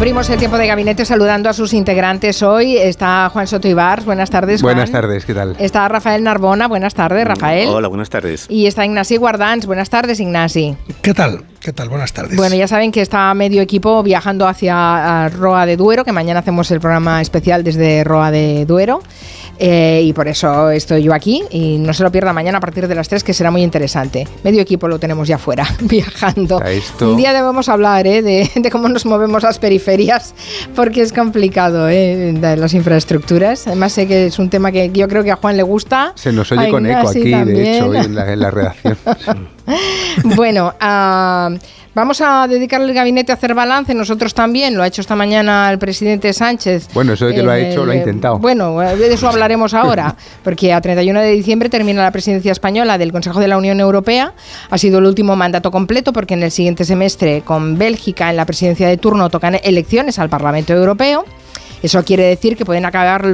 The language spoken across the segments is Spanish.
Abrimos el tiempo de gabinete saludando a sus integrantes hoy. Está Juan Soto Ibar, buenas tardes. Juan. Buenas tardes, ¿qué tal? Está Rafael Narbona, buenas tardes, Rafael. Hola, buenas tardes. Y está Ignasi Guardans, buenas tardes, Ignasi. ¿Qué tal? ¿Qué tal? Buenas tardes. Bueno, ya saben que está medio equipo viajando hacia Roa de Duero, que mañana hacemos el programa especial desde Roa de Duero. Eh, y por eso estoy yo aquí y no se lo pierda mañana a partir de las 3 que será muy interesante. Medio equipo lo tenemos ya fuera, viajando. Un día debemos hablar ¿eh? de, cómo nos movemos las periferias porque es complicado ¿eh? las infraestructuras. Además sé que es un tema que yo creo que a Juan le gusta. Se nos oye con eco aquí, de hecho, en la, en la redacción. bueno, uh, Vamos a dedicar el gabinete a hacer balance, nosotros también, lo ha hecho esta mañana el presidente Sánchez. Bueno, eso de que lo ha hecho, lo ha intentado. Bueno, de eso hablaremos ahora, porque a 31 de diciembre termina la presidencia española del Consejo de la Unión Europea. Ha sido el último mandato completo, porque en el siguiente semestre, con Bélgica en la presidencia de turno, tocan elecciones al Parlamento Europeo. Eso quiere decir que pueden, acabar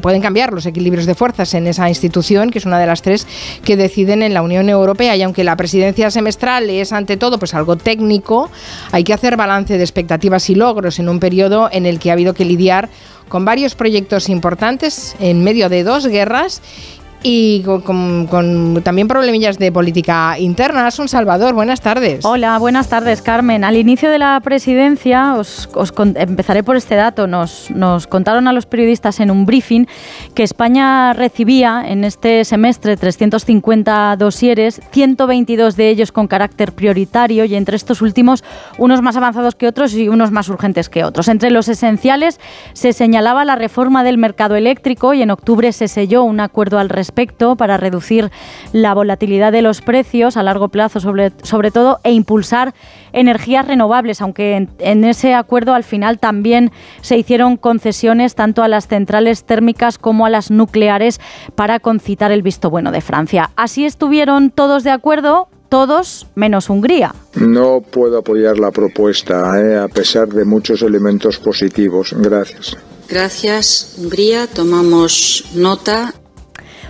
pueden cambiar los equilibrios de fuerzas en esa institución, que es una de las tres que deciden en la Unión Europea. Y aunque la presidencia semestral es ante todo pues algo técnico, hay que hacer balance de expectativas y logros en un periodo en el que ha habido que lidiar con varios proyectos importantes en medio de dos guerras y con, también problemillas de política interna. un Salvador, buenas tardes. Hola, buenas tardes, Carmen. Al inicio de la presidencia, os, empezaré por este dato, nos, nos contaron a los periodistas en un briefing que España recibía en este semestre 350 dosieres, 122 de ellos con carácter prioritario y entre estos últimos unos más avanzados que otros y unos más urgentes que otros. Entre los esenciales se señalaba la reforma del mercado eléctrico y en octubre se selló un acuerdo al respecto para reducir la volatilidad de los precios a largo plazo, sobre, sobre todo, e impulsar energías renovables, aunque en, en ese acuerdo al final también se hicieron concesiones tanto a las centrales térmicas como a las nucleares para concitar el visto bueno de Francia. Así estuvieron todos de acuerdo, todos menos Hungría. No puedo apoyar la propuesta, eh, a pesar de muchos elementos positivos. Gracias. Gracias, Hungría. Tomamos nota.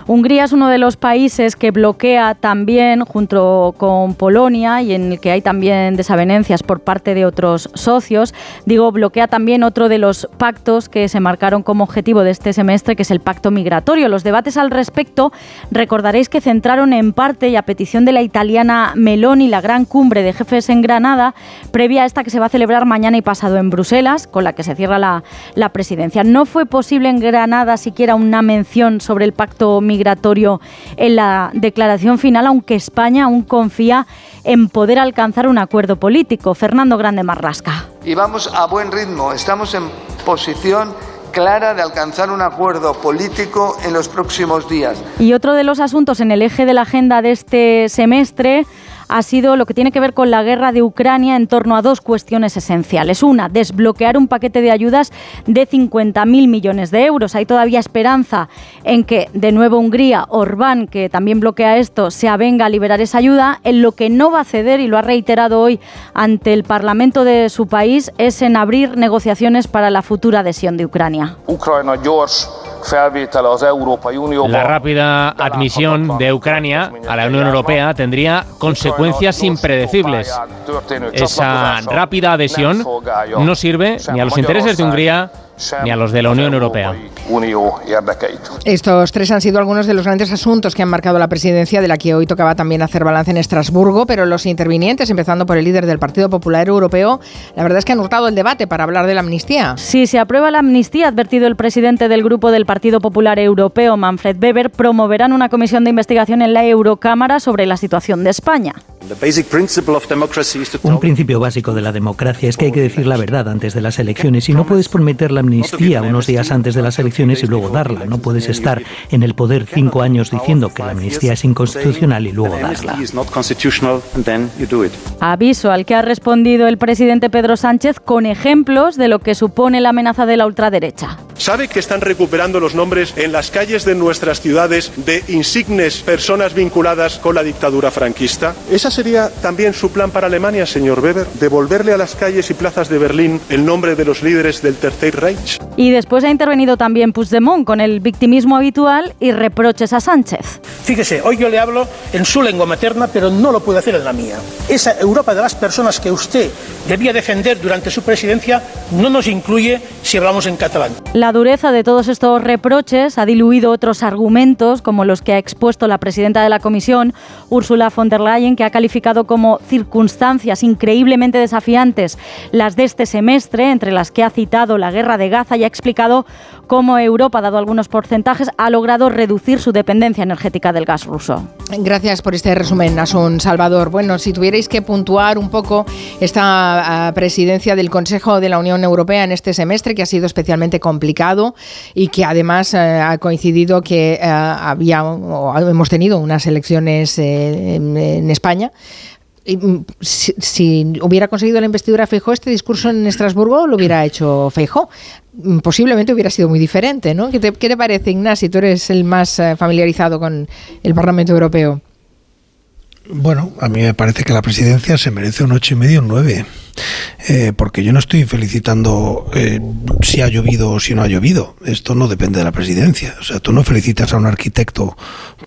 Hungría es uno de los países que bloquea también, junto con Polonia, y en el que hay también desavenencias por parte de otros socios, digo, bloquea también otro de los pactos que se marcaron como objetivo de este semestre, que es el pacto migratorio. Los debates al respecto, recordaréis que centraron en parte y a petición de la italiana Meloni la gran cumbre de jefes en Granada, previa a esta que se va a celebrar mañana y pasado en Bruselas, con la que se cierra la, presidencia. No fue posible en Granada siquiera una mención sobre el pacto migratorio migratorio en la declaración final, aunque España aún confía en poder alcanzar un acuerdo político. Fernando Grande Marrasca. Y vamos a buen ritmo, estamos en posición clara de alcanzar un acuerdo político en los próximos días. Y otro de los asuntos en el eje de la agenda de este semestre ha sido lo que tiene que ver con la guerra de Ucrania en torno a dos cuestiones esenciales. Una, desbloquear un paquete de ayudas de 50.000 millones de euros. Hay todavía esperanza en que de nuevo Hungría, Orbán, que también bloquea esto, se avenga a liberar esa ayuda. En lo que no va a ceder, y lo ha reiterado hoy ante el Parlamento de su país, es en abrir negociaciones para la futura adhesión de Ucrania. La rápida admisión de Ucrania a la Unión Europea tendría consecuencias impredecibles. Esa rápida adhesión no sirve ni a los intereses de Hungría ni a los de la Unión Europea. Estos tres han sido algunos de los grandes asuntos que han marcado la presidencia, de la que hoy tocaba también hacer balance en Estrasburgo, pero los intervinientes, empezando por el líder del Partido Popular Europeo, la verdad es que han hurtado el debate para hablar de la amnistía. Si se aprueba la amnistía, ha advertido el presidente del grupo del Partido Popular Europeo, Manfred Weber, promoverán una comisión de investigación en la Eurocámara sobre la situación de España. Un principio básico de la democracia es que hay que decir la verdad antes de las elecciones y no puedes prometer la amnistía unos días antes de las elecciones y luego darla. No puedes estar en el poder cinco años diciendo que la amnistía es inconstitucional y luego darla. Aviso al que ha respondido el presidente Pedro Sánchez con ejemplos de lo que supone la amenaza de la ultraderecha. ¿Sabe que están recuperando los nombres en las calles de nuestras ciudades de insignes personas vinculadas con la dictadura franquista? ¿Esa sería también su plan para Alemania, señor Weber? ¿Devolverle a las calles y plazas de Berlín el nombre de los líderes del Tercer Reich? Y después ha intervenido también Puigdemont con el victimismo habitual y reproches a Sánchez. Fíjese, hoy yo le hablo en su lengua materna, pero no lo puedo hacer en la mía. Esa Europa de las personas que usted debía defender durante su presidencia no nos incluye si hablamos en catalán. La dureza de todos estos reproches ha diluido otros argumentos, como los que ha expuesto la presidenta de la Comisión, Ursula von der Leyen, que ha calificado como circunstancias increíblemente desafiantes las de este semestre, entre las que ha citado la guerra de Gaza y ha explicado cómo Europa, dado algunos porcentajes, ha logrado reducir su dependencia energética del gas ruso. Gracias por este resumen, Asun Salvador. Bueno, si tuvierais que puntuar un poco esta ah, presidencia del Consejo de la Unión Europea en este semestre, que ha sido especialmente complicado y que además eh, ha coincidido que eh, había o hemos tenido unas elecciones eh, en, España. Mm, si, hubiera conseguido la investidura Feijó, este discurso en Estrasburgo lo hubiera hecho Feijó. Mm, posiblemente hubiera sido muy diferente, ¿no? ¿Qué te, qué te parece, Ignacio? Tú eres el más familiarizado con el Parlamento Europeo. Bueno, a mí me parece que la presidencia se merece un ocho y medio, un nueve. Eh, porque yo no estoy felicitando eh, si ha llovido o si no ha llovido. Esto no depende de la presidencia. O sea, tú no felicitas a un arquitecto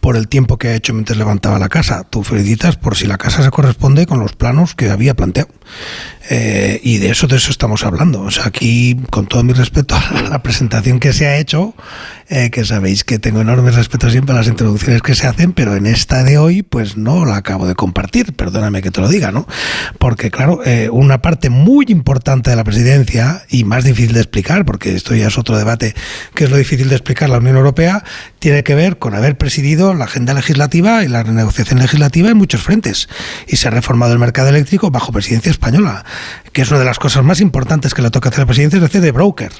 por el tiempo que ha hecho mientras levantaba la casa. Tú felicitas por si la casa se corresponde con los planos que había planteado. Eh, y de eso, de eso estamos hablando. O sea, aquí, con todo mi respeto a la presentación que se ha hecho, que sabéis que tengo enorme respeto siempre a las introducciones que se hacen, pero en esta de hoy, pues no la acabo de compartir. Perdóname que te lo diga, ¿no? Porque, claro, una parte muy importante de la presidencia y más difícil de explicar, porque esto ya es otro debate, que es lo difícil de explicar la Unión Europea, tiene que ver con haber presidido la agenda legislativa y la renegociación legislativa en muchos frentes. Y se ha reformado el mercado eléctrico bajo presidencia española, que es una de las cosas más importantes que le toca hacer a la presidencia, es hacer de broker.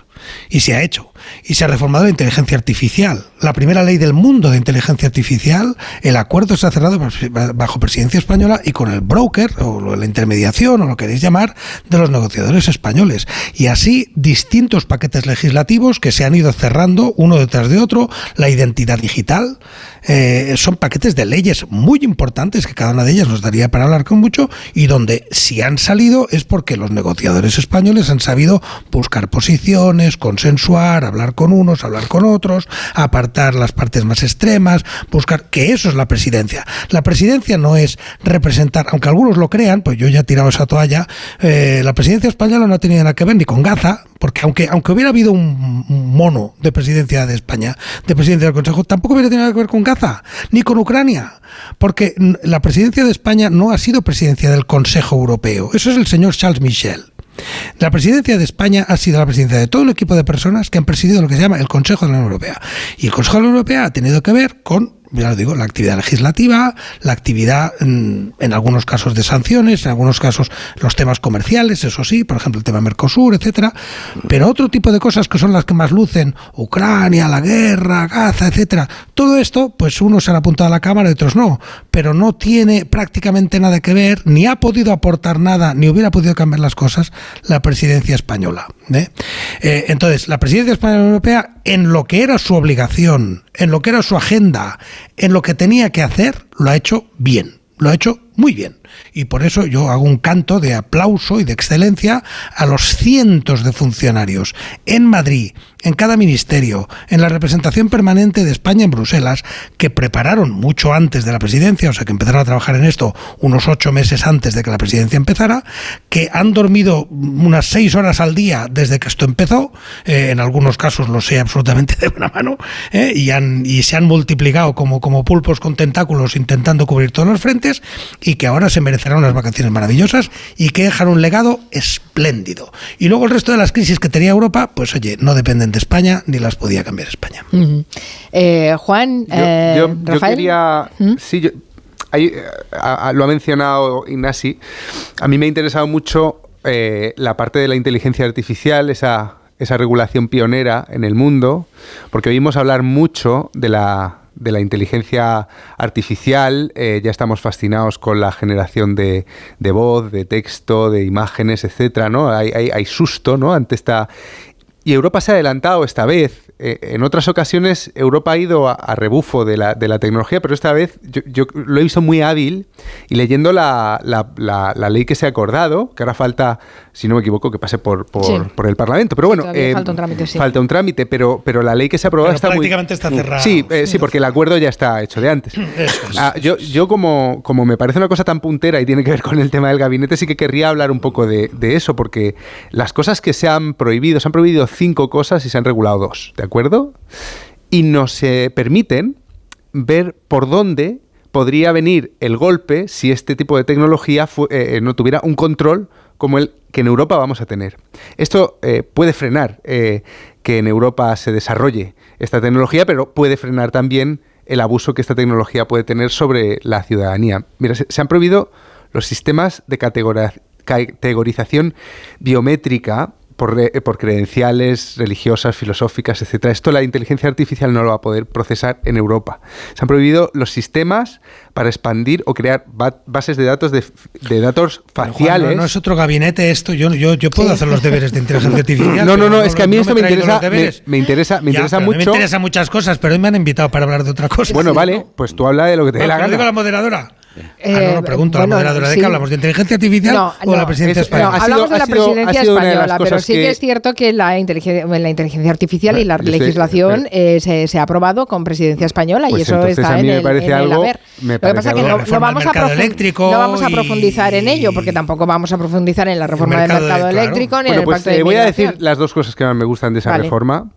Y se ha hecho. Y se ha reformado la inteligencia artificial. La primera ley del mundo de inteligencia artificial, el acuerdo se ha cerrado bajo presidencia española y con el broker, o la intermediación, o lo queréis llamar, de los negociadores españoles. Y así distintos paquetes legislativos que se han ido cerrando uno detrás de otro, la identidad digital, eh, son paquetes de leyes muy importantes que cada una de ellas nos daría para hablar con mucho y donde si han salido es porque los negociadores españoles han sabido buscar posiciones, consensuar, hablar con unos, hablar con otros, apartar las partes más extremas, buscar que eso es la presidencia. La presidencia no es representar, aunque algunos lo crean, pues yo ya he tirado esa toalla, eh, la presidencia española no ha tenido nada que ver ni con Gaza, porque aunque, aunque hubiera habido un mono de presidencia de España, de presidencia del Consejo, tampoco hubiera tenido nada que ver con Gaza, ni con Ucrania, porque la presidencia de España no ha sido presidencia del Consejo Europeo, eso es el señor Charles Michel. La presidencia de España ha sido la presidencia de todo un equipo de personas que han presidido lo que se llama el Consejo de la Unión Europea. Y el Consejo de la Unión Europea ha tenido que ver con ya lo digo, la actividad legislativa, la actividad mm, en, algunos casos de sanciones, en algunos casos los temas comerciales, eso sí, por ejemplo el tema Mercosur, etcétera, pero otro tipo de cosas que son las que más lucen, Ucrania, la guerra, Gaza, etcétera. Todo esto, pues unos se han apuntado a la cámara y otros no, pero no tiene prácticamente nada que ver, ni ha podido aportar nada, ni hubiera podido cambiar las cosas la presidencia española. ¿Eh? Eh, entonces, la presidencia española europea, en lo que era su obligación, en lo que era su agenda, en lo que tenía que hacer, lo ha hecho bien, lo ha hecho muy bien. Y por eso yo hago un canto de aplauso y de excelencia a los cientos de funcionarios en Madrid, en cada ministerio, en la representación permanente de España en Bruselas, que prepararon mucho antes de la presidencia, o sea que empezaron a trabajar en esto unos ocho meses antes de que la presidencia empezara, que han dormido unas seis horas al día desde que esto empezó, eh, en algunos casos lo sé absolutamente de buena mano, eh, y, han, y se han multiplicado como, como pulpos con tentáculos intentando cubrir todos los frentes, y que ahora se merecerán unas vacaciones maravillosas y que dejan un legado espléndido. Y luego el resto de las crisis que tenía Europa, pues oye, no dependen de España ni las podía cambiar España. Eh, Juan, yo, eh, quería, ¿Mm? sí, ahí, lo ha mencionado Ignasi. A mí me ha interesado mucho eh, la parte de la inteligencia artificial, esa, esa regulación pionera en el mundo, porque oímos hablar mucho de la de la inteligencia artificial, eh, ya estamos fascinados con la generación de, de, voz, de texto, de imágenes, etcétera, ¿no? Hay, hay, hay, susto, ¿no? Ante esta. Y Europa se ha adelantado esta vez eh, en otras ocasiones Europa ha ido a, rebufo de la, de la, tecnología, pero esta vez yo, lo he visto muy hábil y leyendo la, la, ley que se ha acordado, que ahora falta, si no me equivoco, que pase por, por, el Parlamento. Pero bueno, eh, falta un trámite, sí. Falta un trámite, pero, pero la ley que se ha aprobado está prácticamente está cerrada. Sí, eh, sí, porque el acuerdo ya está hecho de antes. Ah, yo, yo como, como me parece una cosa tan puntera y tiene que ver con el tema del gabinete, sí que querría hablar un poco de, de eso, porque las cosas que se han prohibido, se han prohibido cinco cosas y se han regulado dos, ¿de acuerdo? Y nos permiten ver por dónde podría venir el golpe si este tipo de tecnología eh, eh, no tuviera un control como el que en Europa vamos a tener. Esto eh, puede frenar que en Europa se desarrolle esta tecnología, pero puede frenar también el abuso que esta tecnología puede tener sobre la ciudadanía. Mira, se, se han prohibido los sistemas de categorización biométrica por, credenciales religiosas, filosóficas, etcétera. Esto la inteligencia artificial no lo va a poder procesar en Europa. Se han prohibido los sistemas para expandir o crear bases de datos de, datos faciales. no, es otro gabinete esto. Yo, yo, yo puedo hacer los deberes de inteligencia artificial. No, no, no, es que a mí esto me interesa, me, interesa, me interesa mucho. me interesa muchas cosas, pero hoy me han invitado para hablar de otra cosa. Bueno, vale, pues tú habla de lo que te dé la gana. digo la moderadora. Eh, ah, no, no, pregunto a la moderadora, ¿de qué hablamos? ¿De inteligencia artificial o la presidencia española? hablamos de la presidencia española, pero sí que, es cierto que la inteligencia, la inteligencia artificial y la legislación eh, se, ha aprobado con presidencia española y pues eso está en, el, en el haber. Lo que pasa es que no, vamos a no vamos a profundizar en ello, porque tampoco vamos a profundizar en la reforma del mercado eléctrico ni en el pues, pacto de Voy a decir las dos cosas que más me gustan de esa reforma.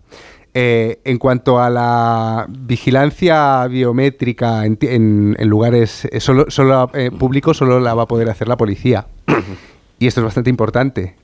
Eh, en cuanto a la vigilancia biométrica en, lugares eh, solo, eh, públicos, solo la va a poder hacer la policía. Y esto es bastante importante,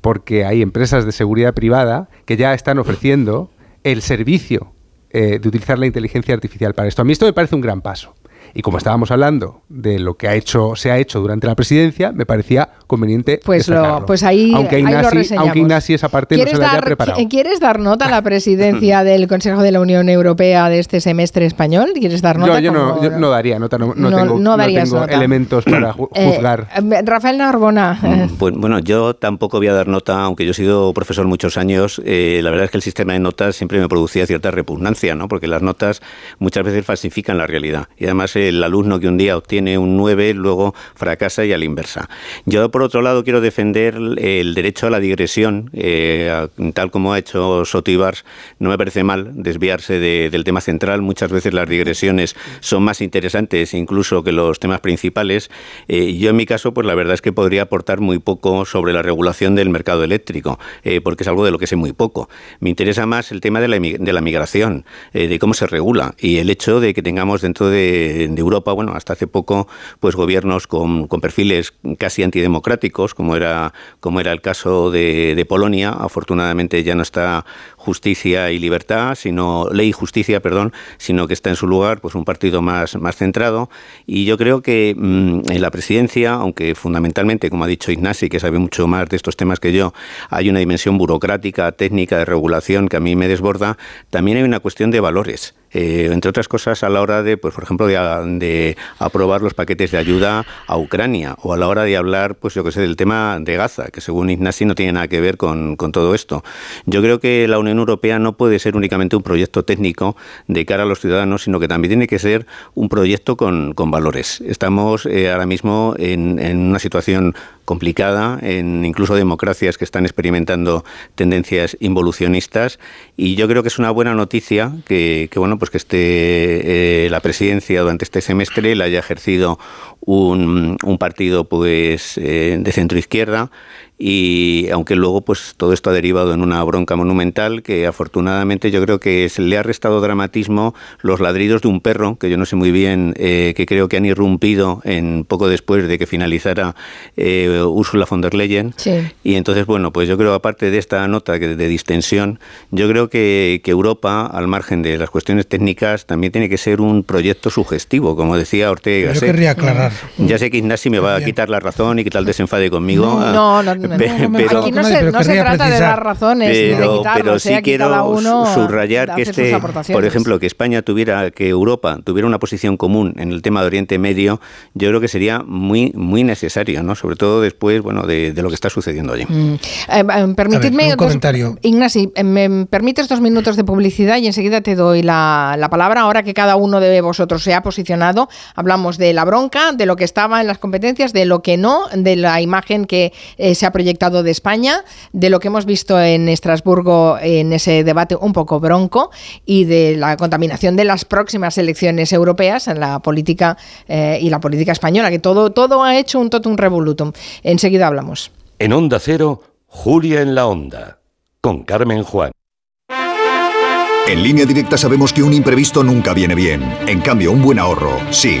porque hay empresas de seguridad privada que ya están ofreciendo el servicio de utilizar la inteligencia artificial para esto. A mí esto me parece un gran paso. Y como estábamos hablando de lo que ha hecho, se ha hecho durante la presidencia, me parecía conveniente. Pues, lo, pues ahí, aunque Ignasi, aunque Ignasi esa parte no se la haya preparado. ¿Quieres dar nota a la presidencia del Consejo de la Unión Europea de este semestre español? ¿Quieres dar nota? Yo, no, no, daría nota, no, tengo, elementos para eh, juzgar. Eh, Rafael Narbona. Mm, pues, bueno, yo tampoco voy a dar nota, aunque yo he sido profesor muchos años. Eh, la verdad es que el sistema de notas siempre me producía cierta repugnancia, ¿no? porque las notas muchas veces falsifican la realidad. Y además el alumno que un día obtiene un 9 luego fracasa y a la inversa. Yo, por otro lado, quiero defender el derecho a la digresión, eh, tal como ha hecho Sotibars. No me parece mal desviarse del tema central. Muchas veces las digresiones son más interesantes incluso que los temas principales. Eh, yo, en mi caso, pues la verdad es que podría aportar muy poco sobre la regulación del mercado eléctrico, eh, porque es algo de lo que sé muy poco. Me interesa más el tema de la, de la migración, de cómo se regula y el hecho de que tengamos dentro de Europa, bueno, hasta hace poco, pues gobiernos con, perfiles casi antidemocráticos, como era, como era el caso de, de Polonia. Afortunadamente ya no está justicia y libertad, sino ley y justicia, perdón, sino que está en su lugar pues un partido más, más centrado. Y yo creo que mm, en la presidencia, aunque fundamentalmente, como ha dicho Ignasi, que sabe mucho más de estos temas que yo, hay una dimensión burocrática, técnica, de regulación que a mí me desborda, también hay una cuestión de valores. Eh, entre otras cosas, a la hora de, pues, por ejemplo, de, aprobar los paquetes de ayuda a Ucrania o a la hora de hablar, pues yo que sé, del tema de Gaza, que según Ignasi no tiene nada que ver con, con todo esto. Yo creo que la Unión Europea no puede ser únicamente un proyecto técnico de cara a los ciudadanos, sino que también tiene que ser un proyecto con, valores. Estamos eh, ahora mismo en, una situación complicada, en incluso democracias que están experimentando tendencias involucionistas, y yo creo que es una buena noticia que, bueno, pues que esté eh, la presidencia durante este semestre la haya ejercido un, partido pues eh, de centro izquierda y aunque luego pues todo esto ha derivado en una bronca monumental que afortunadamente yo creo que se le ha restado dramatismo los ladridos de un perro que yo no sé muy bien eh, que creo que han irrumpido en poco después de que finalizara eh, Ursula von der Leyen. Y entonces bueno pues yo creo aparte de esta nota de distensión yo creo que, que Europa al margen de las cuestiones técnicas también tiene que ser un proyecto sugestivo como decía Ortega. Yo querría aclarar. ya sé que Ignasi me va a quitar la razón y que tal desenfade conmigo. No, no Aquí no se, no se trata de dar razones pero, de pero sí quiero uno subrayar que este, por ejemplo, que España tuviera, que Europa tuviera una posición común en el tema de Oriente Medio, yo creo que sería muy, muy necesario, ¿no? Sobre todo después, bueno, de, de lo que está sucediendo allí. Mm. Eh, eh, permitidme ver, un dos- comentario. Ignasi, eh, me permites dos minutos de publicidad y enseguida te doy la, la palabra. Ahora que cada uno de vosotros se ha posicionado, hablamos de la bronca, de lo que estaba en las competencias, de lo que no, de la imagen que eh, se ha proyectado de España, de lo que hemos visto en Estrasburgo en ese debate un poco bronco y de la contaminación de las próximas elecciones europeas en la política eh, y la política española, que todo, todo ha hecho un totum revolutum. Enseguida hablamos. En Onda Cero, Julia en la Onda, con Carmen Juan. En línea directa sabemos que un imprevisto nunca viene bien. En cambio, un buen ahorro, sí.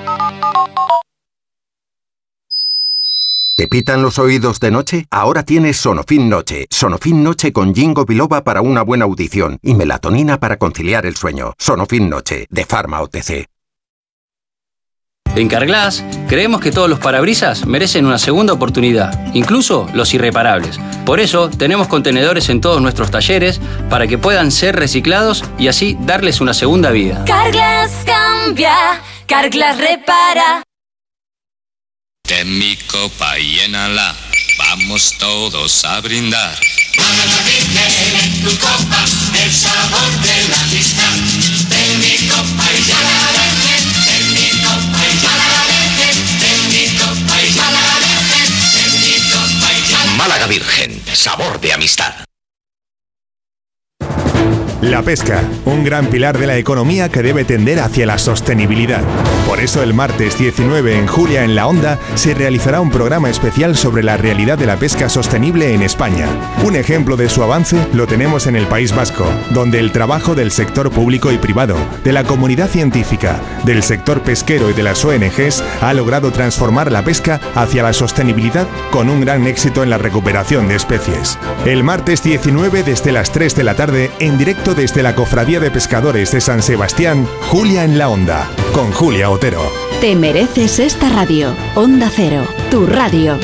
¿Te pitan los oídos de noche? Ahora tienes Sonofin Noche. Sonofin Noche con Jingo Biloba para una buena audición y melatonina para conciliar el sueño. Sonofin Noche, de Pharma OTC. En Carglass creemos que todos los parabrisas merecen una segunda oportunidad, incluso los irreparables. Por eso tenemos contenedores en todos nuestros talleres para que puedan ser reciclados y así darles una segunda vida. Carglass cambia, Carglass repara. Ten mi copa y llénala, vamos todos a brindar. en tu copa el sabor de la amistad. De mi copa y ya la dejen, de mi copa y ya la dejen, de mi copa y ya la dejen, de mi copa y ya la Málaga Virgen, sabor de amistad. La pesca, un gran pilar de la economía que debe tender hacia la sostenibilidad. Por eso el martes 19 en Julia en la Onda se realizará un programa especial sobre la realidad de la pesca sostenible en España. Un ejemplo de su avance lo tenemos en el País Vasco, donde el trabajo del sector público y privado, de la comunidad científica, del sector pesquero y de las ONGs ha logrado transformar la pesca hacia la sostenibilidad con un gran éxito en la recuperación de especies. El martes 19 desde las 3 de la tarde en directo desde la Cofradía de Pescadores de San Sebastián, Julia en la Onda, con Julia Otero. Te mereces esta radio. Onda Cero, tu radio.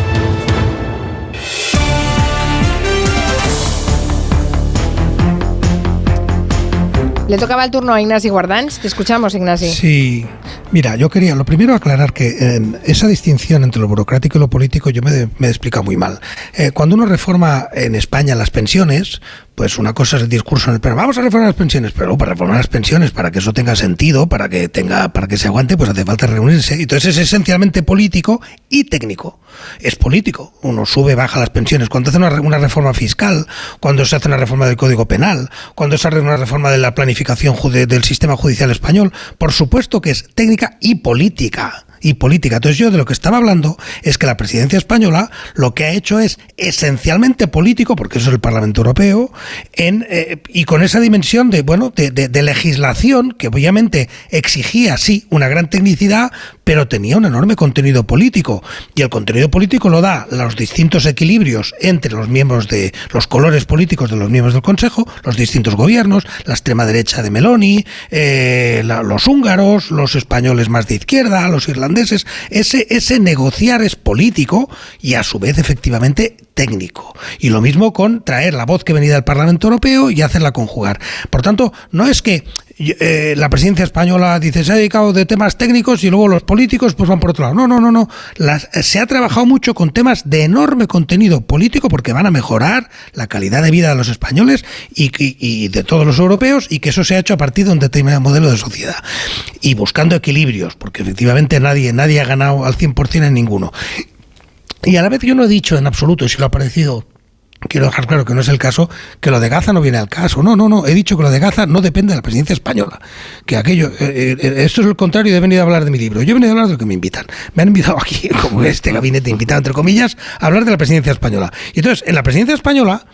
Le tocaba el turno a Ignasi Guardans. Te escuchamos, Ignasi. Sí, mira, yo quería lo primero aclarar que eh, esa distinción entre lo burocrático y lo político yo me, de- me he explicado muy mal. Eh, cuando uno reforma en España las pensiones, pues una cosa es el discurso en el pero vamos a reformar las pensiones, pero para reformar las pensiones, para que eso tenga sentido, para que tenga, para que se aguante, pues hace falta reunirse. Entonces es esencialmente político y técnico. Es político. Uno sube, baja las pensiones. Cuando hace una, una reforma fiscal, cuando se hace una reforma del Código Penal, cuando se hace una reforma de la planificación del sistema judicial español, por supuesto que es y política. Y política. Entonces yo de lo que estaba hablando es que la presidencia española lo que ha hecho es esencialmente político, porque eso es el Parlamento Europeo, en, eh, y con esa dimensión de, bueno, de, de- legislación que obviamente exigía, sí, una gran tecnicidad, pero tenía un enorme contenido político. Y el contenido político lo da los distintos equilibrios entre los miembros de los colores políticos de los miembros del Consejo, los distintos gobiernos, la extrema derecha de Meloni, eh, los húngaros, los españoles más de izquierda, los irlandeses. Ese, negociar es político y a su vez efectivamente técnico. Y lo mismo con traer la voz que venía del Parlamento Europeo y hacerla conjugar. Por tanto, no es que eh, la presidencia española dice se ha dedicado de temas técnicos y luego los políticos pues van por otro lado. No, no, no, no. Las- eh, se ha trabajado mucho con temas de enorme contenido político porque van a mejorar la calidad de vida de los españoles y, y- de todos los europeos y que eso se ha hecho a partir de un determinado modelo de sociedad y buscando equilibrios porque efectivamente nadie, nadie ha ganado al 100% en ninguno. Y a la vez yo no he dicho en absoluto, si lo ha parecido quiero dejar claro que no es el caso, que lo de Gaza no viene al caso. No, no, no. He dicho que lo de Gaza no depende de la presidencia española. Que aquello, eh, eh, esto es el contrario de venir a hablar de mi libro. Yo he venido a hablar de lo que me invitan. Me han invitado aquí, como este gabinete invitado, entre comillas, a hablar de la presidencia española. Y entonces, en la presidencia española,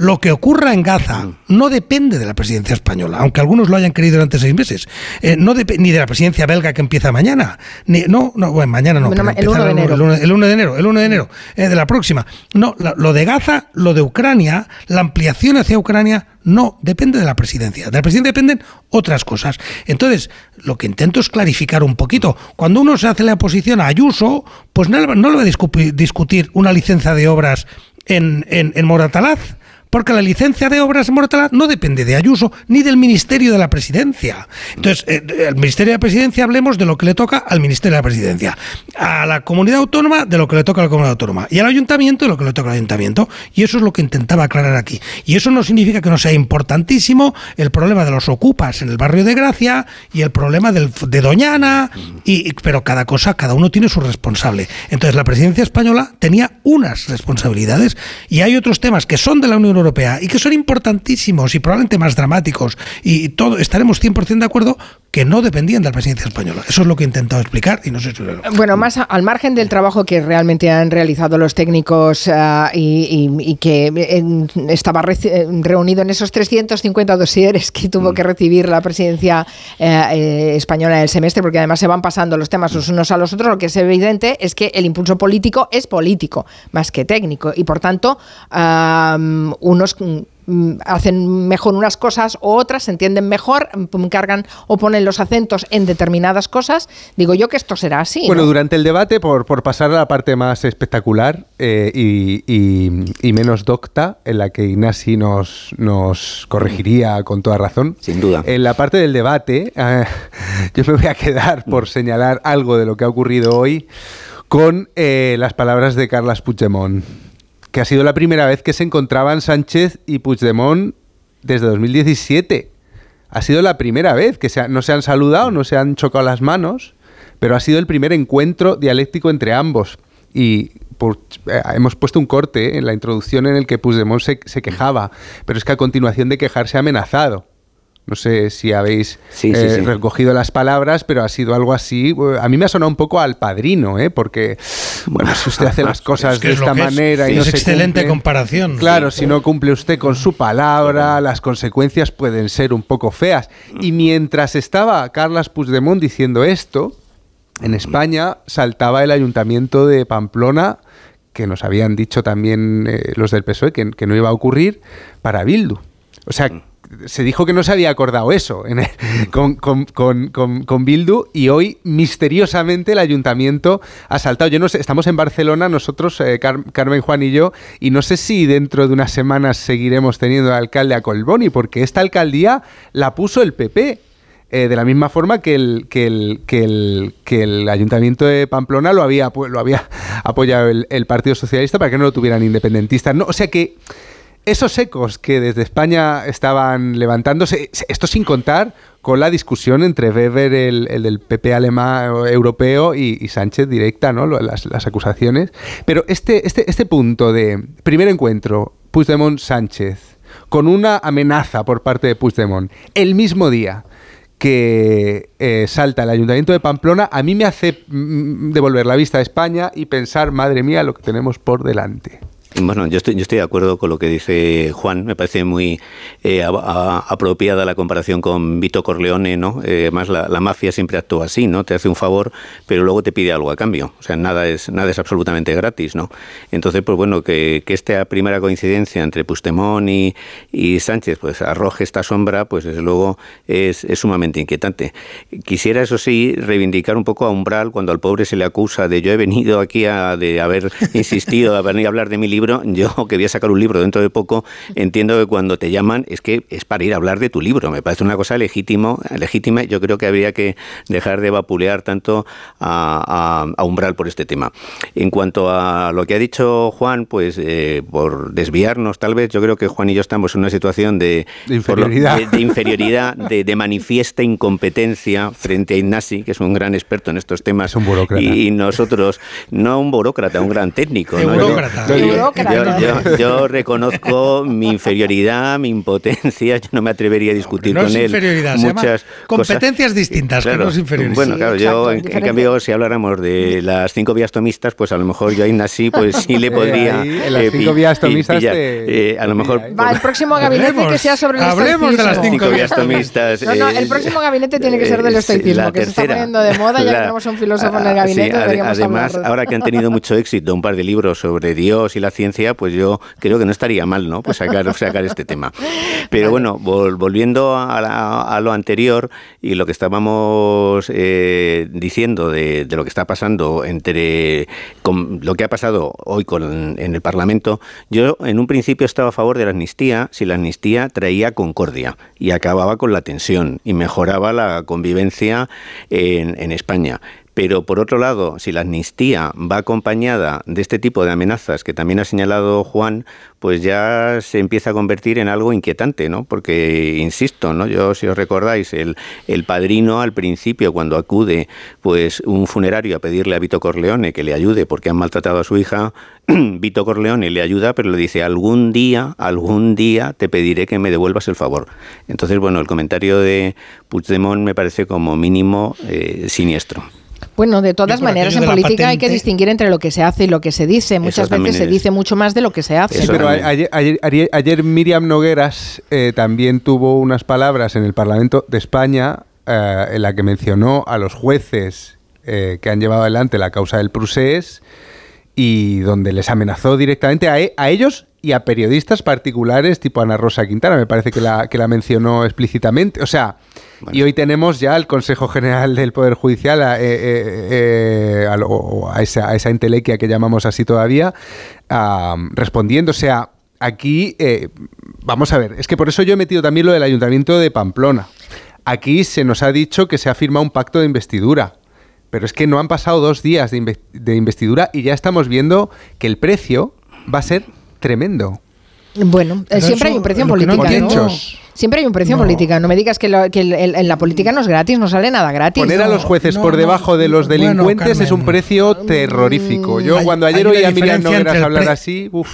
lo que ocurra en Gaza no depende de la presidencia española, aunque algunos lo hayan querido durante seis meses, eh, no dep- ni de la presidencia belga que empieza mañana, ni, no, no, bueno, mañana no, el empieza 1 de enero. el 1 el 1 de enero, el 1 de enero eh, de la próxima. No, lo de Gaza, lo de Ucrania, la ampliación hacia Ucrania no depende de la presidencia. De la presidencia dependen otras cosas. Entonces, lo que intento es clarificar un poquito. Cuando uno se hace la oposición a Ayuso, pues no, le- no le va a discu- discutir una licencia de obras en, en, en Moratalaz. Porque la licencia de obras en Moratalaz no depende de Ayuso ni del Ministerio de la Presidencia. Entonces, eh, el Ministerio de la Presidencia hablemos de lo que le toca al Ministerio de la Presidencia. A la comunidad autónoma de lo que le toca a la comunidad autónoma. Y al ayuntamiento de lo que le toca al ayuntamiento. Y eso es lo que intentaba aclarar aquí. Y eso no significa que no sea importantísimo el problema de los ocupas en el barrio de Gracia y el problema de Doñana. Y, pero cada cosa, cada uno tiene su responsable. Entonces, la presidencia española tenía unas responsabilidades y hay otros temas que son de la Unión Europea y que son importantísimos y probablemente más dramáticos. Y todo estaremos 100% de acuerdo que no dependían de la presidencia española. Eso es lo que he intentado explicar y no sé si lo. Bueno, más a- al margen del trabajo que realmente han realizado los técnicos ah, y, y- y que estaba reci- eh, reunido en esos 350 dosieres que tuvo que recibir la presidencia eh, eh, española del semestre, porque además se van pasando los temas los unos a los otros, lo que es evidente es que el impulso político es político más que técnico y por tanto ah, unos mm, hacen mejor unas cosas o otras, se entienden mejor, mm, cargan o ponen los acentos en determinadas cosas. Digo yo que esto será así. Bueno, ¿no? durante el debate, por, por pasar a la parte más espectacular eh, y, y- y menos docta, en la que Ignasi nos, nos corregiría con toda razón. Sin duda. En la parte del debate, eh, yo me voy a quedar por señalar algo de lo que ha ocurrido hoy con eh, las palabras de Carles Puigdemont, que ha sido la primera vez que se encontraban Sánchez y Puigdemont desde 2017. Ha sido la primera vez que se no se han saludado, no se han chocado las manos, pero ha sido el primer encuentro dialéctico entre ambos. Y eh, hemos puesto un corte en la introducción en el que Puigdemont se, se quejaba, pero es que a continuación de quejarse ha amenazado. No sé si habéis Sí, sí, eh, sí. recogido las palabras, pero ha sido algo así. eh, A mí me ha sonado un poco al padrino, ¿eh? porque, bueno, si usted hace las cosas Es que de es esta que es. manera y no es se excelente comparación. Claro, si no cumple usted con su palabra, las consecuencias pueden ser un poco feas. Y mientras estaba Carlas Puigdemont diciendo esto, en España saltaba el ayuntamiento de Pamplona, que nos habían dicho también eh, los del PSOE que, que no iba a ocurrir, para Bildu. O sea, se dijo que no se había acordado eso en el- con, con- con- con- con Bildu y hoy misteriosamente el ayuntamiento ha saltado. Yo no sé, estamos en Barcelona nosotros, eh, Car- Carmen, Juan y yo, y no sé si dentro de unas semanas seguiremos teniendo alcalde a Colboni, porque esta alcaldía la puso el PP. eh, de la misma forma que el, que el, que el, que el Ayuntamiento de Pamplona lo había, lo había apoyado el, el Partido Socialista para que no lo tuvieran independentistas. No, o sea que esos ecos que desde España estaban levantándose, esto sin contar con la discusión entre Weber, el, el del PP alemán europeo, y, Sánchez directa, ¿no? Las, las acusaciones. Pero este, este, este punto de primer encuentro, Puigdemont-Sánchez, con una amenaza por parte de Puigdemont, el mismo día que eh, salta el Ayuntamiento de Pamplona, a mí me hace mm, devolver la vista a España y pensar, madre mía, lo que tenemos por delante. Bueno, yo estoy, yo estoy de acuerdo con lo que dice Juan. Me parece muy eh, apropiada la comparación con Vito Corleone, ¿no? Eh, además, la, la mafia siempre actúa así, ¿no? Te hace un favor, pero luego te pide algo a cambio. O sea, nada es, nada es absolutamente gratis, ¿no? Entonces, pues bueno, que, que esta primera coincidencia entre y, y Sánchez, pues arroje esta sombra, pues desde luego es, es sumamente inquietante. Quisiera, eso sí, reivindicar un poco a Umbral cuando al pobre se le acusa de yo he venido aquí a, de haber insistido, a venir a hablar de mi libro. Yo, que voy a sacar un libro dentro de poco, entiendo que cuando te llaman es que es para ir a hablar de tu libro. Me parece una cosa legítimo, legítima. Yo creo que habría que dejar de vapulear tanto a, a- a Umbral por este tema. En cuanto a lo que ha dicho Juan, pues eh, por desviarnos tal vez, yo creo que Juan y yo estamos en una situación de, De por lo- inferioridad. de- de inferioridad, de, de manifiesta incompetencia frente a Ignasi, que es un gran experto en estos temas. Y, y nosotros, no un burócrata, un gran técnico. ¿no? Yo- yo- demócrata. Yo, yo- yo reconozco mi inferioridad, mi impotencia, yo no me atrevería a discutir No con es él. inferioridad, se llama muchas competencias cosas. distintas, que Claro. no es inferioridad. Bueno, Sí, claro, exacto, yo, en, en cambio, si habláramos de las cinco vías tomistas, pues a lo mejor yo a Ignasi, pues sí le Eh, podría. ahí, en las eh, cinco pi- vías tomistas pillar. te- Eh, a lo mejor. Va, el próximo gabinete que sea sobre el hablemos de las cinco vías tomistas. No, no, eh, el próximo gabinete tiene que ser del eh, sí, estoicismo, la que se está tercera. poniendo de moda, ya que La- tenemos un filósofo en el gabinete, sí, deberíamos además, hablar. ahora que han tenido mucho éxito un par de libros sobre Dios y la ciencia, pues yo creo que no estaría mal, ¿no? Pues sacar, sacar este tema. Pero bueno, vol- volviendo a, la- a lo anterior y lo que estábamos eh, diciendo de, de lo que está pasando entre con lo que ha pasado hoy con, en el Parlamento, yo en un principio estaba a favor de la amnistía si la amnistía traía concordia y acababa con la tensión y mejoraba la convivencia en, en España. Pero por otro lado, si la amnistía va acompañada de este tipo de amenazas que también ha señalado Juan, pues ya se empieza a convertir en algo inquietante, ¿no? Porque, insisto, ¿no? Yo, si os recordáis, el, el padrino al principio, cuando acude pues un funerario a pedirle a Vito Corleone que le ayude porque han maltratado a su hija, Vito Corleone le ayuda, pero le dice, algún día, algún día te pediré que me devuelvas el favor. Entonces, bueno, el comentario de Puigdemont me parece como mínimo eh, siniestro. Bueno, de todas maneras, en política hay que distinguir entre lo que se hace y lo que se dice. Muchas veces se es- dice mucho más de lo que se hace. Sí, pero ayer, ayer- ayer- ayer Miriam Nogueras eh, también tuvo unas palabras en el Parlamento de España eh, en la que mencionó a los jueces eh, que han llevado adelante la causa del Prusés y donde les amenazó directamente a, e- a ellos y a periodistas particulares tipo Ana Rosa Quintana, me parece que la, que la mencionó explícitamente. O sea, y hoy tenemos ya al Consejo General del Poder Judicial, a, eh, eh, eh, a lo- a esa, a esa entelequia que llamamos así todavía, respondiendo. O sea, aquí, eh, vamos a ver, es que por eso yo he metido también lo del Ayuntamiento de Pamplona. Aquí se nos ha dicho que se ha firmado un pacto de investidura. Pero es que no han pasado dos días de, inve- de investidura y ya estamos viendo que el precio va a ser tremendo. Bueno, eh, Pero siempre eso, hay un precio no política. Siempre hay un precio No. en política. No me digas que, lo- que el- el- en la política no es gratis, no sale nada gratis. Poner a los jueces no, por no, debajo de los bueno, delincuentes es un precio terrorífico. Yo Hay- cuando ayer oí a Miriam Nogueras hablar así, uff,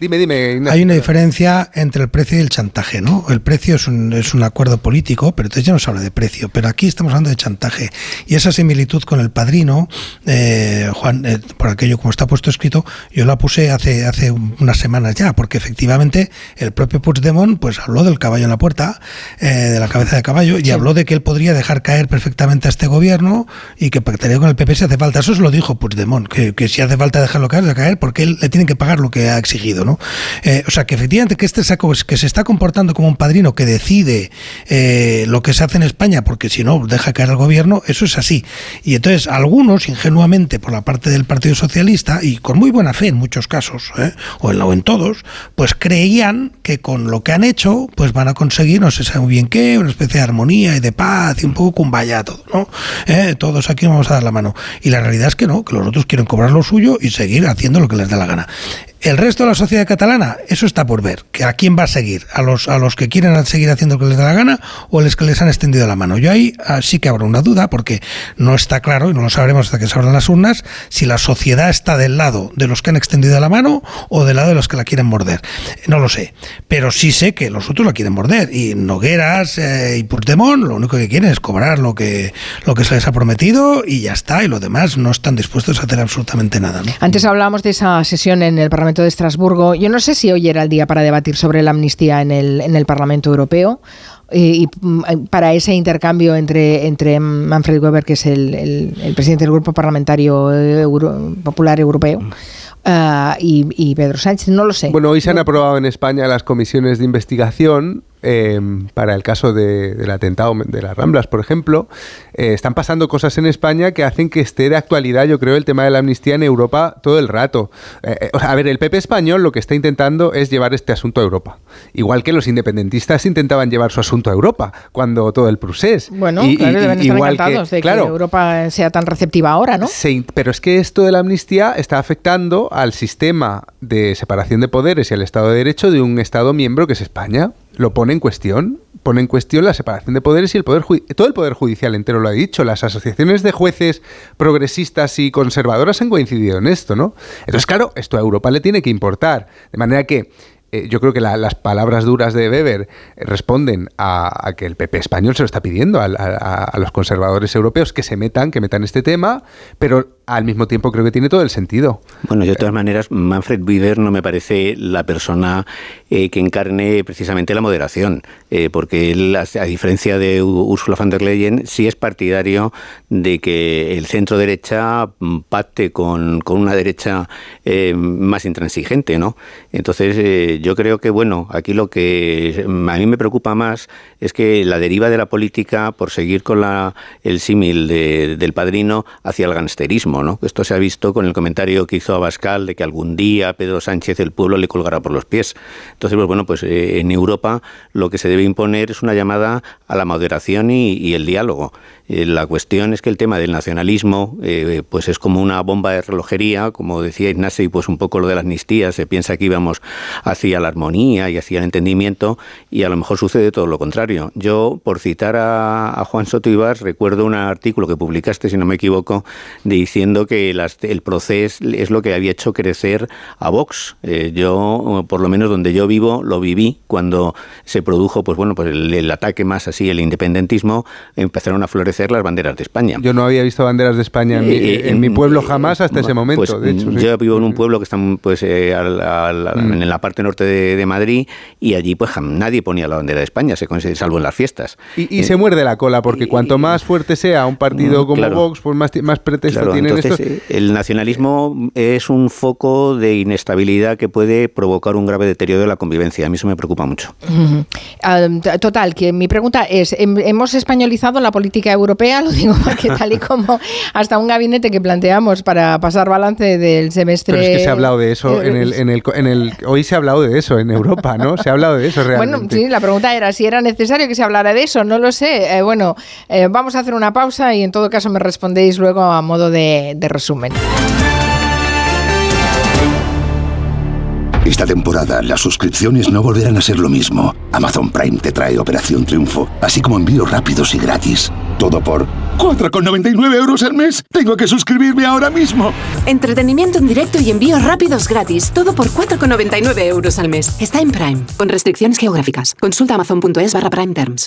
dime, dime. Ignacio. Hay una diferencia entre el precio y el chantaje, ¿no? El precio es un, es un acuerdo político, pero entonces ya no se habla de precio. Pero aquí estamos hablando de chantaje. Y esa similitud con el padrino, eh, Juan, eh, por aquello como está puesto escrito, yo la puse hace, hace unas semanas ya, porque efectivamente el propio Puigdemont pues habló del caballo en la puerta, eh, de la cabeza de caballo, y habló de que él podría dejar caer perfectamente a este gobierno y que pactaría con el PP si hace falta. Eso se lo dijo Puigdemont, que, que si hace falta dejarlo caer, de caer, porque él le tiene que pagar lo que ha exigido, Eh, o sea, que efectivamente que este saco que se está comportando como un padrino que decide eh, lo que se hace en España, porque si no deja caer al gobierno, eso es así. Y entonces algunos, ingenuamente por la parte del Partido Socialista, y con muy buena fe en muchos casos, ¿eh? o, en, o en todos, pues creían que con lo que han hecho, pues van a conseguir, no se sabe muy bien qué, una especie de armonía y de paz y un poco cumbaya todo, ¿no? Todos aquí vamos a dar la mano. Y la realidad es que no, que los otros quieren cobrar lo suyo y seguir haciendo lo que les dé la gana. El resto de la sociedad catalana, eso está por ver. ¿A quién va a seguir? ¿A los, ¿A los que quieren seguir haciendo lo que les da la gana o a los que les han extendido la mano? Yo ahí ah, sí que habrá una duda porque no está claro, y no lo sabremos hasta que se abran las urnas, si la sociedad está del lado de los que han extendido la mano o del lado de los que la quieren morder. No lo sé. Pero sí sé que los otros la quieren morder. Y Nogueras eh, y Puigdemont lo único que quieren es cobrar lo que, lo que se les ha prometido y ya está. Y lo demás no están dispuestos a hacer absolutamente nada. Antes hablábamos de esa sesión en el Parlamento de Estrasburgo. Yo no sé si hoy era el día para debatir sobre la amnistía en el, en el Parlamento Europeo. Y, mm, para ese intercambio entre, entre Manfred Weber, que es el, el- el presidente del Grupo Parlamentario Euro- Popular Europeo, ah, y, y Pedro Sánchez, no lo sé. Bueno, hoy se han aprobado en España las comisiones de investigación eh, para el caso de- del atentado de las Ramblas, por ejemplo. Eh, están pasando cosas en España que hacen que esté de actualidad, yo creo, el tema de la amnistía en Europa todo el rato. Eh, eh, a ver, el PP español lo que está intentando es llevar este asunto a Europa. Igual que los independentistas intentaban llevar su asunto a Europa cuando todo el procés. Bueno, Y- claro, y- deben estar igual que- encantados de claro, que Europa sea tan receptiva ahora, ¿no? se pero es que esto de la amnistía está afectando al sistema de separación de poderes y al Estado de Derecho de un Estado miembro que es España. Lo pone en cuestión pone en cuestión la separación de poderes y el poder todo el poder judicial entero lo ha dicho. Las asociaciones de jueces progresistas y conservadoras han coincidido en esto, ¿no? Entonces, claro, esto a Europa le tiene que importar. De manera que eh, yo creo que la- las palabras duras de Weber responden a, que el PP español se lo está pidiendo a los conservadores europeos que se metan, que metan este tema, pero al mismo tiempo creo que tiene todo el sentido. Bueno, de todas maneras, Manfred Weber no me parece la persona eh, que encarne precisamente la moderación, eh, porque él, a diferencia de Ursula von der Leyen, sí es partidario de que el centro derecha mm, pacte con, una derecha eh, más intransigente, ¿no? Entonces, yo creo que, bueno, aquí lo que mm, a mí me preocupa más es que la deriva de la política, por seguir con la, el símil de- del padrino, hacia el Esto se ha visto con el comentario que hizo Abascal de que algún día Pedro Sánchez el pueblo le colgará por los pies. Entonces, pues bueno, pues eh, en Europa lo que se debe imponer es una llamada a la moderación y, y el diálogo. Eh, la cuestión es que el tema del nacionalismo eh, pues es como una bomba de relojería, como decía Ignasi, pues un poco lo de la amnistía, se piensa que íbamos hacia la armonía y hacia el entendimiento y a lo mejor sucede todo lo contrario. Yo, por citar a, Juan Soto Ibas, recuerdo un artículo que publicaste, si no me equivoco, diciendo que las- el proceso es lo que había hecho crecer a Vox. Eh, yo, por lo menos donde yo vivo, lo viví cuando se produjo pues bueno, pues el, el ataque más así, el independentismo, empezaron a florecer las banderas de España. Yo no había visto banderas de España en, mi, Eh, en mi em, pueblo jamás hasta ese momento, Pues, de hecho. sí. Yo vivo en un pueblo que está pues eh, al- al- Mm. en la parte norte de, de Madrid y allí pues nadie ponía la bandera de España, se salvo en las fiestas. Y, y Eh, se muerde la cola, porque cuanto más fuerte sea un partido Mm, como claro. Vox, pues más, más pretexto Claro, tienen entonces eh, el nacionalismo es un foco de inestabilidad que puede provocar un grave deterioro de la convivencia. A mí eso me preocupa mucho. Ah, Total, que mi pregunta es, ¿hem- ¿hemos españolizado la política europea? Lo digo porque tal y como hasta un gabinete que planteamos para pasar balance del semestre... Pero es que se ha hablado de eso en el, en el, en el- hoy se ha hablado de eso en Europa, ¿no? Se ha hablado de eso realmente. Bueno, sí, la pregunta era si era necesario que se hablara de eso, no lo sé. Eh, bueno, eh, vamos a hacer una pausa y en todo caso me respondéis luego a modo de, de resumen. Esta temporada las suscripciones no volverán a ser lo mismo. Amazon Prime te trae Operación Triunfo, así como envíos rápidos y gratis. Todo por 4,99 euros al mes. Tengo que suscribirme ahora mismo. Entretenimiento en directo y envíos rápidos gratis. Todo por 4,99 euros al mes. Está en Prime, con restricciones geográficas. Consulta amazon.es barra Prime Terms.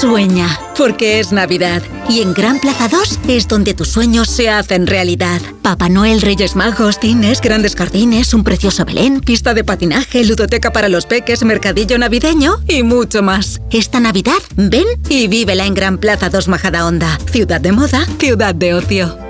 Sueña, porque es Navidad. Y en Gran Plaza 2 es donde tus sueños se hacen realidad. Papá Noel, Reyes Magos, cines, grandes jardines, un precioso Belén, pista de patinaje, ludoteca para los peques, mercadillo navideño y mucho más. Esta Navidad, ven y vívela en Gran Plaza 2 Majadahonda. Ciudad de moda, ciudad de ocio.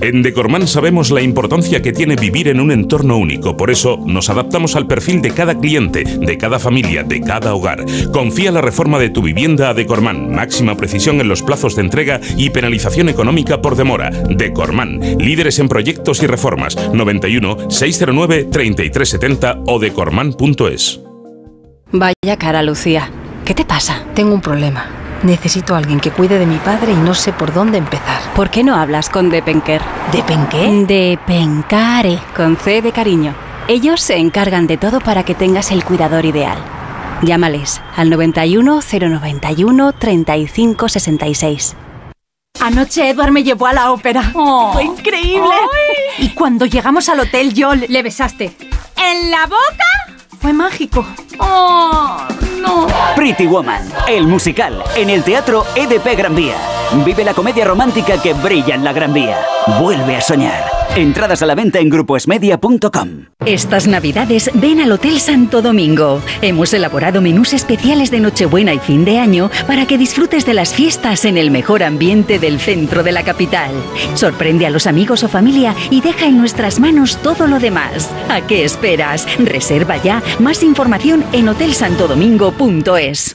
En Decorman sabemos la importancia que tiene vivir en un entorno único, por eso nos adaptamos al perfil de cada cliente, de cada familia, de cada hogar. Confía la reforma de tu vivienda a Decorman, máxima precisión en los plazos de entrega y penalización económica por demora. Decorman, líderes en proyectos y reformas, 91 609 3370 o decorman.es. Vaya cara, Lucía. ¿Qué te pasa? Tengo un problema. Necesito a alguien que cuide de mi padre y no sé por dónde empezar. ¿Por qué no hablas con Depenker? ¿Depenqué? Depencare, con C de cariño. Ellos se encargan de todo para que tengas el cuidador ideal. Llámales al 91 091 35 66. Anoche Edward me llevó a la ópera. Fue increíble. Y cuando llegamos al hotel yo le, le besaste. ¿En la boca? Fue mágico. Oh, no. Pretty Woman, el musical, en el Teatro EDP Gran Vía. Vive la comedia romántica que brilla en la Gran Vía. Vuelve a soñar. Entradas a la venta en grupoesmedia.com. Estas navidades ven al Hotel Santo Domingo. Hemos elaborado menús especiales de Nochebuena y fin de año para que disfrutes de las fiestas en el mejor ambiente del centro de la capital. Sorprende a los amigos o familia y deja en nuestras manos todo lo demás. ¿A qué esperas? Reserva ya. Más información en hotelsantodomingo.es.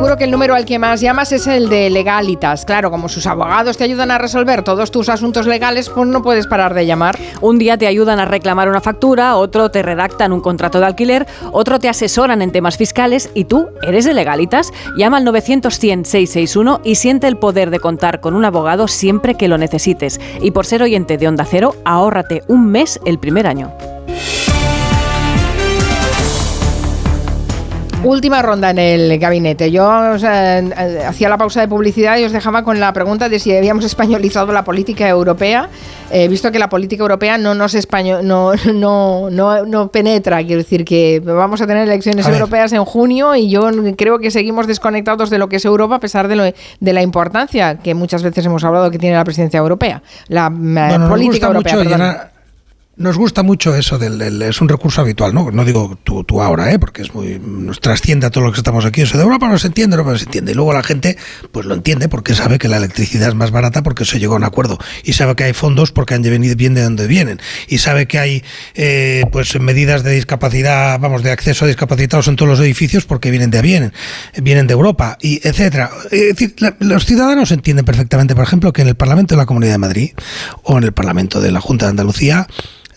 Seguro que el número al que más llamas es el de legalitas. Claro, como sus abogados te ayudan a resolver todos tus asuntos legales, pues no puedes parar de llamar. Un día te ayudan a reclamar una factura, otro te redactan un contrato de alquiler, otro te asesoran en temas fiscales y tú eres de legalitas. Llama al 900-100-661 y siente el poder de contar con un abogado siempre que lo necesites. Y por ser oyente de Onda Cero, ahórrate un mes el primer año. Última ronda en el gabinete. Yo o sea, eh, hacía la pausa de publicidad y os dejaba con la pregunta de si habíamos españolizado la política europea. He visto que la política europea no nos español, no, no, no, no penetra. Quiero decir que vamos a tener elecciones A europeas en junio y yo creo que seguimos desconectados de lo que es Europa a pesar de, lo, de la importancia que muchas veces hemos hablado que tiene la presidencia europea. La eh, Bueno, política europea. mucho nos gusta mucho eso del, es un recurso habitual, ¿no? No digo tú, tú ahora, ¿eh? porque es muy nos trasciende a todo lo que estamos aquí. Eso de Europa no se entiende, Europa no se entiende. Y luego la gente pues lo entiende porque sabe que la electricidad es más barata porque se llegó a un acuerdo y sabe que hay fondos porque han venido bien de donde vienen y sabe que hay eh, pues medidas de discapacidad, vamos, de acceso a discapacitados en todos los edificios porque vienen de vienen, vienen de Europa y etcétera. Es decir, la- los ciudadanos entienden perfectamente, por ejemplo, que en el Parlamento de la Comunidad de Madrid o en el Parlamento de la Junta de Andalucía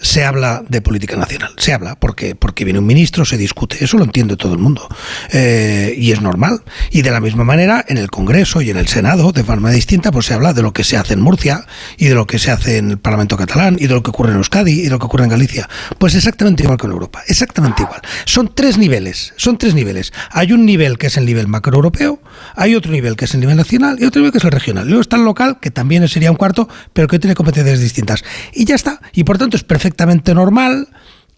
se habla de política nacional. Se habla porque, porque viene un ministro, se discute. Eso lo entiende todo el mundo. Eh, y es normal. Y de la misma manera, en el Congreso y en el Senado, de forma distinta, pues se habla de lo que se hace en Murcia y de lo que se hace en el Parlamento catalán y de lo que ocurre en Euskadi y de lo que ocurre en Galicia. Pues exactamente igual que en Europa. Exactamente igual. Son tres niveles. Son tres niveles. Hay un nivel que es el nivel macroeuropeo, hay otro nivel que es el nivel nacional y otro nivel que es el regional. Luego está el local, que también sería un cuarto, pero que tiene competencias distintas. Y ya está. Y por tanto es perfectamente normal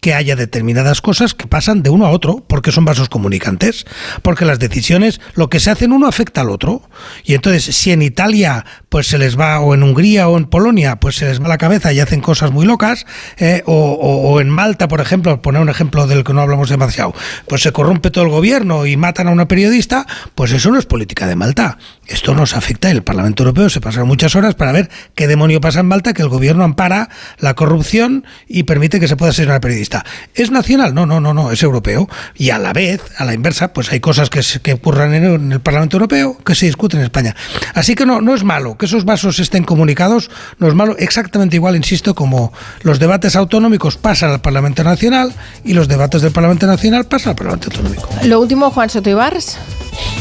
que haya determinadas cosas que pasan de uno a otro, porque son vasos comunicantes, porque las decisiones, lo que se hace en uno afecta al otro. Y entonces, si en Italia pues se les va, o en Hungría o en Polonia, pues se les va la cabeza y hacen cosas muy locas, eh, o, o, en Malta, por ejemplo, poner un ejemplo del que no hablamos demasiado, pues se corrompe todo el gobierno y matan a una periodista, pues eso no es política de Malta. Esto nos afecta. El Parlamento Europeo se pasaron muchas horas para ver qué demonio pasa en Malta, que el gobierno ampara la corrupción y permite que se pueda asesinar a periodista. ¿Es nacional? No, no, no, no, es europeo. Y a la vez, a la inversa, pues hay cosas que, que ocurran en el Parlamento Europeo que se discuten en España. Así que no, no es malo que esos vasos estén comunicados, no es malo, exactamente igual, insisto, como los debates autonómicos pasan al Parlamento Nacional y los debates del Parlamento Nacional pasan al Parlamento Autonómico. Lo último, Juan Soto Ibarz.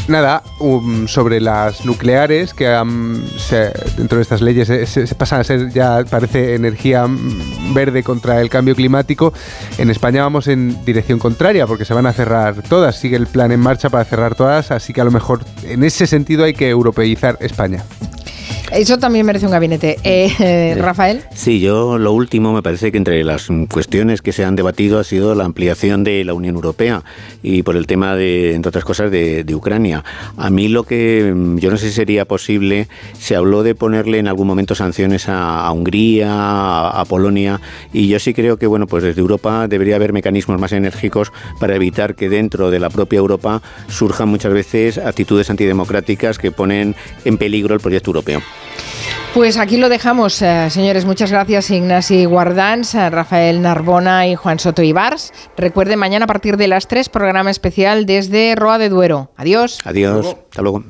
Nada, um, sobre las nucleares, que dentro de estas leyes se, pasan a ser ya, parece, energía mm, verde contra el cambio climático. En España vamos en dirección contraria, porque se van a cerrar todas. Sigue el plan en marcha para cerrar todas, así que a lo mejor en ese sentido hay que europeizar España. Eso también merece un gabinete. Eh, eh, Rafael. Sí, yo lo último me parece que entre las cuestiones que se han debatido ha sido la ampliación de la Unión Europea y por el tema de, entre otras cosas, de, Ucrania. A mí lo que mm, yo no sé si sería posible, se habló de ponerle en algún momento sanciones a, Hungría, a, a, Polonia y yo sí creo que bueno, pues desde Europa debería haber mecanismos más enérgicos para evitar que dentro de la propia Europa surjan muchas veces actitudes antidemocráticas que ponen en peligro el proyecto europeo. Pues aquí lo dejamos, eh, señores. Muchas gracias, Ignasi Guardans, eh, Rafael Narbona y Juan Soto Ibars. Recuerden, mañana a partir de las 3, programa especial desde Roa de Duero. Adiós. Adiós. Hasta luego.